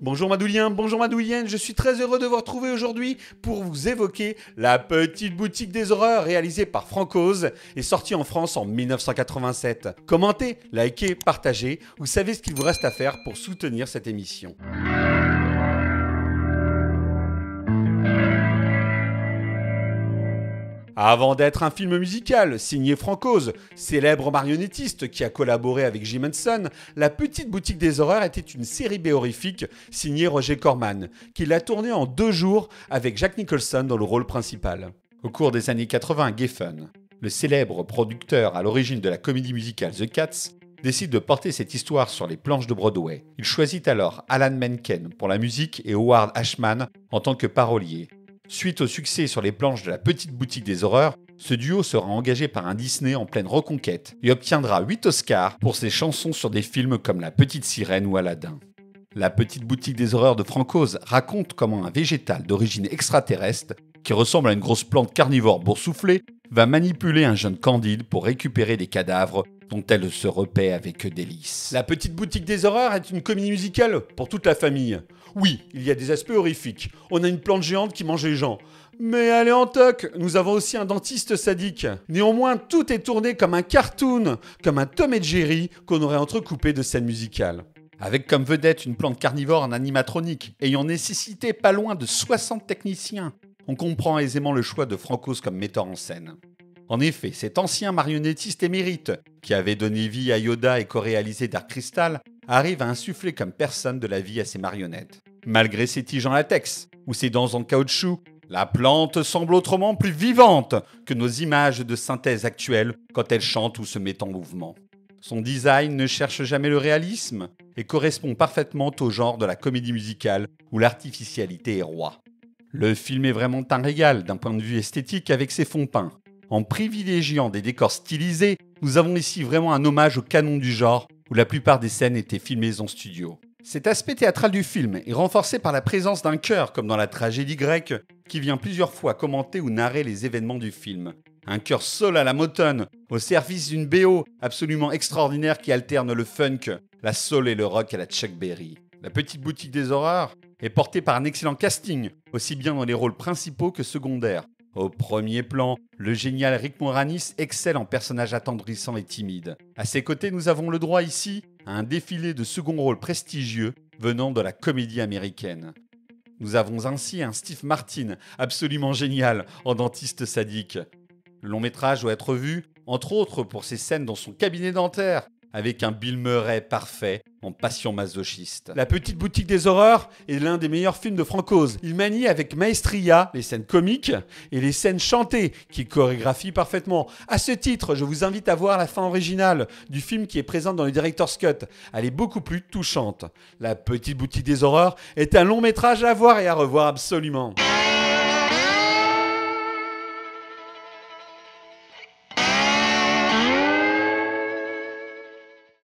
Bonjour Madoulien, bonjour Madoulienne, je suis très heureux de vous retrouver aujourd'hui pour vous évoquer La Petite Boutique des Horreurs réalisée par Francoz et sortie en France en 1987. Commentez, likez, partagez, vous savez ce qu'il vous reste à faire pour soutenir cette émission. Avant d'être un film musical signé Francoz, célèbre marionnettiste qui a collaboré avec Jim Henson, La Petite Boutique des Horreurs était une série B horrifique signée Roger Corman, qui l'a tournée en deux jours avec Jack Nicholson dans le rôle principal. Au cours des années 80, Geffen, le célèbre producteur à l'origine de la comédie musicale The Cats, décide de porter cette histoire sur les planches de Broadway. Il choisit alors Alan Menken pour la musique et Howard Ashman en tant que parolier, Suite au succès sur les planches de la petite boutique des horreurs, ce duo sera engagé par un Disney en pleine reconquête et obtiendra 8 Oscars pour ses chansons sur des films comme La Petite Sirène ou Aladdin. La petite boutique des horreurs de Francoz raconte comment un végétal d'origine extraterrestre, qui ressemble à une grosse plante carnivore boursouflée, va manipuler un jeune Candide pour récupérer des cadavres dont elle se repaît avec délice. La petite boutique des horreurs est une comédie musicale pour toute la famille. Oui, il y a des aspects horrifiques. On a une plante géante qui mange les gens. Mais est en toc, nous avons aussi un dentiste sadique. Néanmoins, tout est tourné comme un cartoon, comme un Tom et Jerry qu'on aurait entrecoupé de scènes musicales. Avec comme vedette une plante carnivore en animatronique, ayant nécessité pas loin de 60 techniciens, on comprend aisément le choix de Francos comme metteur en scène. En effet, cet ancien marionnettiste émérite, qui avait donné vie à Yoda et co-réalisé Dark Crystal, arrive à insuffler comme personne de la vie à ses marionnettes. Malgré ses tiges en latex ou ses dents en caoutchouc, la plante semble autrement plus vivante que nos images de synthèse actuelles quand elle chante ou se met en mouvement. Son design ne cherche jamais le réalisme et correspond parfaitement au genre de la comédie musicale où l'artificialité est roi. Le film est vraiment un régal d'un point de vue esthétique avec ses fonds peints. En privilégiant des décors stylisés, nous avons ici vraiment un hommage au canon du genre où la plupart des scènes étaient filmées en studio. Cet aspect théâtral du film est renforcé par la présence d'un chœur, comme dans la tragédie grecque, qui vient plusieurs fois commenter ou narrer les événements du film. Un chœur sol à la motone, au service d'une BO absolument extraordinaire qui alterne le funk, la soul et le rock à la Chuck Berry. La petite boutique des horreurs est portée par un excellent casting, aussi bien dans les rôles principaux que secondaires. Au premier plan, le génial Rick Moranis excelle en personnage attendrissant et timide. À ses côtés, nous avons le droit ici à un défilé de second rôle prestigieux venant de la comédie américaine. Nous avons ainsi un Steve Martin absolument génial en dentiste sadique. Le long métrage doit être vu, entre autres pour ses scènes dans son cabinet dentaire, avec un Bill Murray parfait en passion masochiste. La petite boutique des horreurs est l'un des meilleurs films de Francoz. Il manie avec maestria les scènes comiques et les scènes chantées qu'il chorégraphie parfaitement. À ce titre, je vous invite à voir la fin originale du film qui est présente dans le Director's Cut. Elle est beaucoup plus touchante. La petite boutique des horreurs est un long métrage à voir et à revoir absolument.